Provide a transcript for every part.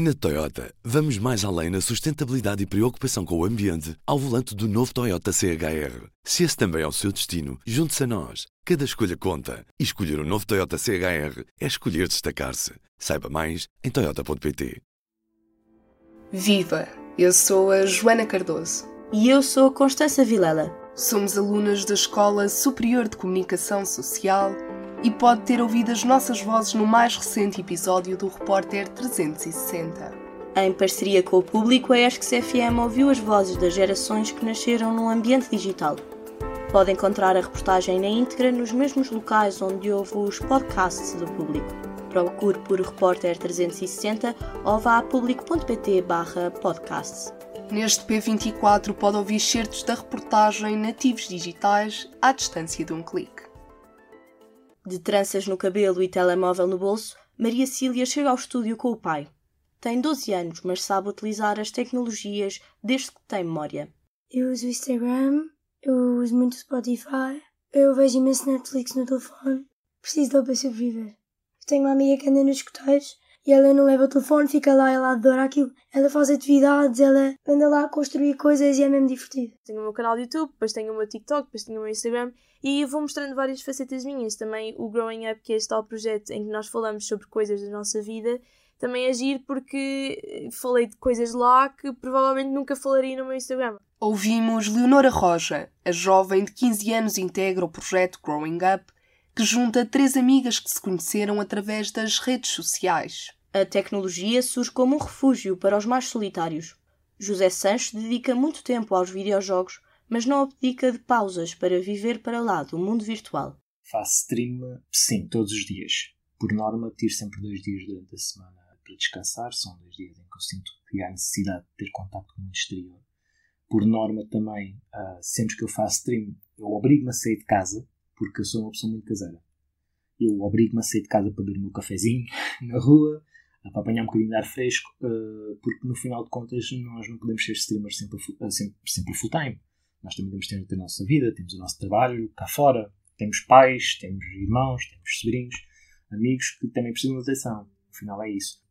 Na Toyota, vamos mais além na sustentabilidade e preocupação com o ambiente ao volante do novo Toyota CHR. Se esse também é o seu destino, junte-se a nós. Cada escolha conta. E escolher o um novo Toyota CHR é escolher destacar-se. Saiba mais em Toyota.pt. Viva! Eu sou a Joana Cardoso. E eu sou a Constança Vilela. Somos alunas da Escola Superior de Comunicação Social e pode ter ouvido as nossas vozes no mais recente episódio do Repórter 360. Em parceria com o público, a ESCS FM ouviu as vozes das gerações que nasceram num ambiente digital. Pode encontrar a reportagem na íntegra nos mesmos locais onde houve os podcasts do público. Procure por Repórter 360 ou vá a público.pt podcasts. Neste P24 pode ouvir certos da reportagem Nativos Digitais à distância de um clique. De tranças no cabelo e telemóvel no bolso, Maria Cília chega ao estúdio com o pai. Tem 12 anos, mas sabe utilizar as tecnologias desde que tem memória. Eu uso o Instagram, eu uso muito Spotify, eu vejo imenso Netflix no telefone. Preciso dele para sobreviver. Tenho uma amiga que anda nos escuteiros e ela não leva o telefone, fica lá, ela adora aquilo. Ela faz atividades, ela anda lá a construir coisas e é mesmo divertido. Tenho o meu canal de YouTube, depois tenho o meu TikTok, depois tenho o meu Instagram e vou mostrando várias facetas minhas. Também o Growing Up, que é este tal projeto em que nós falamos sobre coisas da nossa vida, também agir porque falei de coisas lá que provavelmente nunca falaria no meu Instagram. Ouvimos Leonora Roja, a jovem de 15 anos integra o projeto Growing Up, que junta três amigas que se conheceram através das redes sociais. A tecnologia surge como um refúgio para os mais solitários. José Sanches dedica muito tempo aos videojogos, mas não abdica de pausas para viver para lá do mundo virtual. Faço stream, sim, todos os dias. Por norma, tiro sempre dois dias durante a semana para descansar. São dois dias em que eu sinto que há necessidade de ter contato com o exterior. Por norma, também, uh, sempre que eu faço stream, eu obrigo-me a sair de casa, porque eu sou uma pessoa muito caseira. Eu obrigo-me a sair de casa para beber o meu cafezinho na rua, para apanhar um bocadinho de ar fresco, uh, porque no final de contas nós não podemos ser streamers sempre, sempre, sempre full time. Nós também temos de ter a nossa vida, temos o nosso trabalho cá fora, temos pais, temos irmãos, temos sobrinhos, amigos que também precisam de atenção. No final é isso.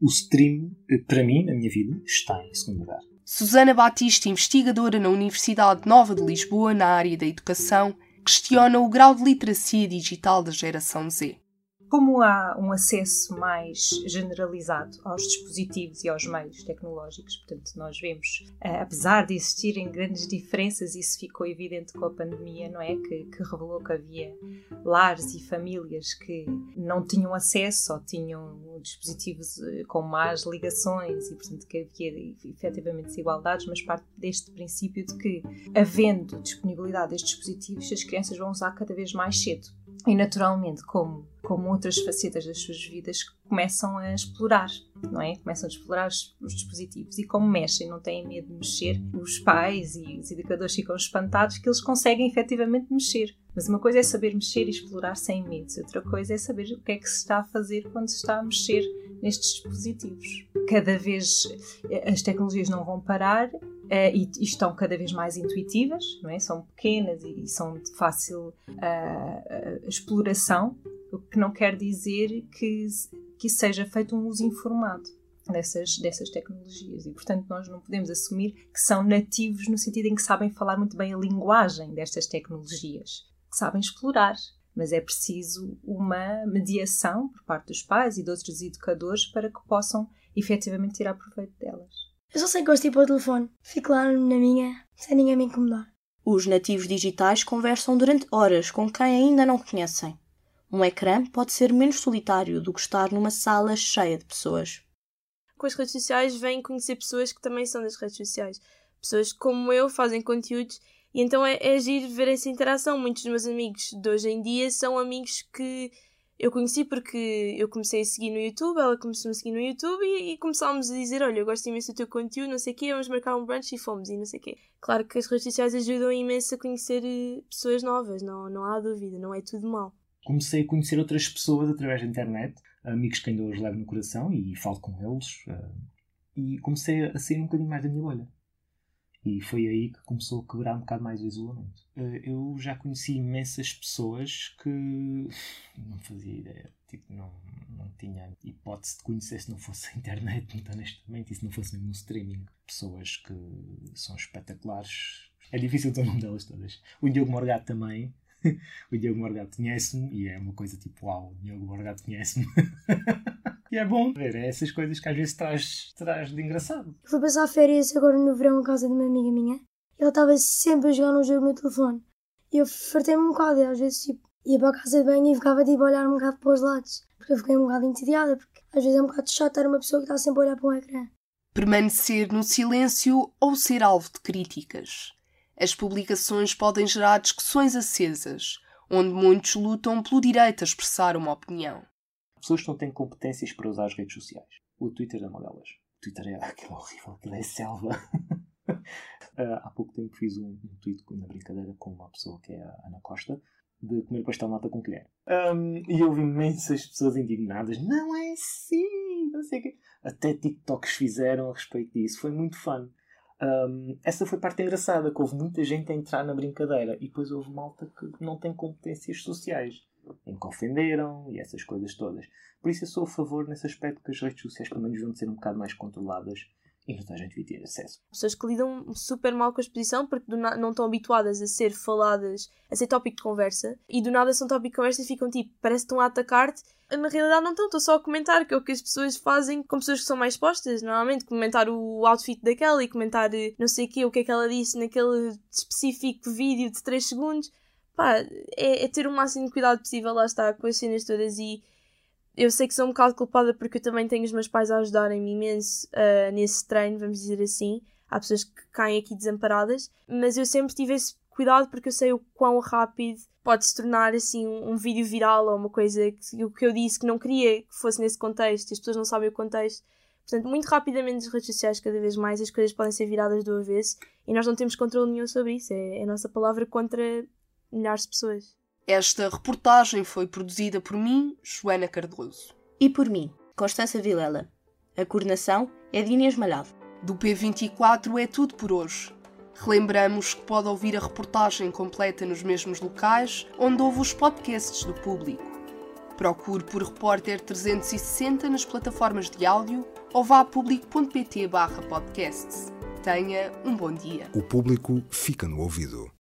O stream, para mim, na minha vida, está em segundo lugar. Susana Batista, investigadora na Universidade Nova de Lisboa na área da educação, questiona o grau de literacia digital da geração Z como há um acesso mais generalizado aos dispositivos e aos meios tecnológicos, portanto, nós vemos, eh, apesar de existirem grandes diferenças, isso ficou evidente com a pandemia, não é? Que, que revelou que havia lares e famílias que não tinham acesso ou tinham dispositivos eh, com más ligações e, portanto, que havia efetivamente desigualdades, mas parte deste princípio de que, havendo disponibilidade destes dispositivos, as crianças vão usar cada vez mais cedo. E, naturalmente, como como outras facetas das suas vidas, começam a explorar, não é? Começam a explorar os, os, dispositivos e como mexem, não têm medo de mexer, os pais e os educadores ficam espantados que eles conseguem efetivamente mexer. Mas uma coisa é saber mexer e explorar sem medo, outra coisa é saber o que é que se está a fazer quando se está a mexer nestes dispositivos. Cada vez eh, as tecnologias não vão parar Uh, e, e, estão cada vez mais intuitivas, não é? são pequenas e, e são de fácil uh, exploração, o que não quer dizer que, que seja feito um uso informado dessas, dessas tecnologias. E, portanto, nós não podemos assumir que são nativos no sentido em que sabem falar muito bem a linguagem destas tecnologias, que sabem explorar. Mas é preciso uma mediação por parte dos pais e de outros educadores para que possam efetivamente tirar proveito delas. Eu só sei que gosto de ir para o telefone. Fico lá na minha, sem ninguém me incomodar. Os nativos digitais conversam durante horas com quem ainda não conhecem. Um ecrã pode ser menos solitário do que estar numa sala cheia de pessoas. Com as redes sociais vêm conhecer pessoas que também são das redes sociais. Pessoas como eu fazem conteúdos e então é, é agir ver essa interação. Muitos dos meus amigos de hoje em dia são amigos que eu conheci porque eu comecei a seguir no YouTube, ela começou a seguir no YouTube e, e começámos a dizer: Olha, eu gosto imenso do teu conteúdo, não sei o quê, vamos marcar um brunch e fomos e não sei o quê. Claro que as redes sociais ajudam imenso a conhecer eh, pessoas novas, não, não há dúvida, não é tudo mal. Comecei a conhecer outras pessoas através da internet, amigos que ainda hoje levo no coração e falo com eles, uh, e comecei a sair um bocadinho mais da minha bolha. E foi aí que começou a quebrar um bocado mais o isolamento. Eh, eu já conheci imensas pessoas que não fazia ideia. Tipo, não, não tinha hipótese de conhecer se não fosse a internet, muito honestamente, e se não fosse mesmo o streaming. Pessoas que são espetaculares. É difícil dizer o nome delas todas. O Diogo Morgato também. o Diogo Morgato conhece-me e é uma coisa tipo, uau, o Diogo Morgato conhece-me. E é bom ver é essas coisas que às vezes traz, traz de engraçado. Eu fui passar férias agora no verão a casa de uma amiga minha. E ela estava sempre a jogar um jogo no telefone. E eu fartei-me um bocado. E às vezes tipo, ia para a casa de banho e ficava tipo, a olhar um bocado para os lados. Porque eu fiquei um bocado entediada. Porque às vezes é um bocado chato estar uma pessoa que está sempre a olhar para um ecrã. Permanecer no silêncio ou ser alvo de críticas. As publicações podem gerar discussões acesas, onde muitos lutam pelo direito a expressar uma opinião pessoas que não têm competências para usar as redes sociais. O Twitter é uma delas. O Twitter é aquilo horrível, aquilo é selva. uh, há pouco tempo fiz um, um tweet na brincadeira com uma pessoa que é a Ana Costa de comer pastel nata com colher. Um, e houve imensas pessoas indignadas. Não é assim! Não sei que... Até TikToks fizeram a respeito disso. Foi muito fun. Um, essa foi a parte engraçada, que houve muita gente a entrar na brincadeira e depois houve malta que não tem competências sociais em que ofenderam e essas coisas todas. Por isso eu sou a favor nesse aspecto que as redes sociais pelo menos deviam ser um bocado mais controladas e toda a gente devia ter acesso. Pessoas que lidam super mal com a exposição porque não estão habituadas a ser faladas, a ser tópico de conversa e do nada são tópico de conversa e ficam tipo, parece que estão a atacar-te. Na realidade não estão, estou só a comentar, que é o que as pessoas fazem com pessoas que são mais expostas, normalmente comentar o outfit daquela e comentar eh, não sei o que, o que é que ela disse naquele específico vídeo de 3 segundos pá, é, é, ter o máximo de cuidado possível, lá está, com as cenas todas e eu sei que sou um bocado culpada porque eu também tenho os meus pais a ajudarem-me imenso uh, nesse treino, vamos dizer assim. Há pessoas que caem aqui desamparadas, mas eu sempre tive esse cuidado porque eu sei o quão rápido pode se tornar assim um, um vídeo viral ou uma coisa que o que eu disse que não queria que fosse nesse contexto, as pessoas não sabem o contexto. Portanto, muito rapidamente nas redes sociais, cada vez mais, as coisas podem ser viradas do avesso e nós não temos controle nenhum sobre isso. É, é a nossa palavra contra milhares de pessoas. Esta reportagem foi produzida por mim, Joana Cardoso. E por mim, Constança Vilela. A coordenação é de Inês Malhado. Do P24 é tudo por hoje. Relembramos que pode ouvir a reportagem completa nos mesmos locais onde houve os podcasts do público. Procure por Repórter 360 nas plataformas de áudio ou vá a público.pt podcasts. Tenha um bom dia. O público fica no ouvido.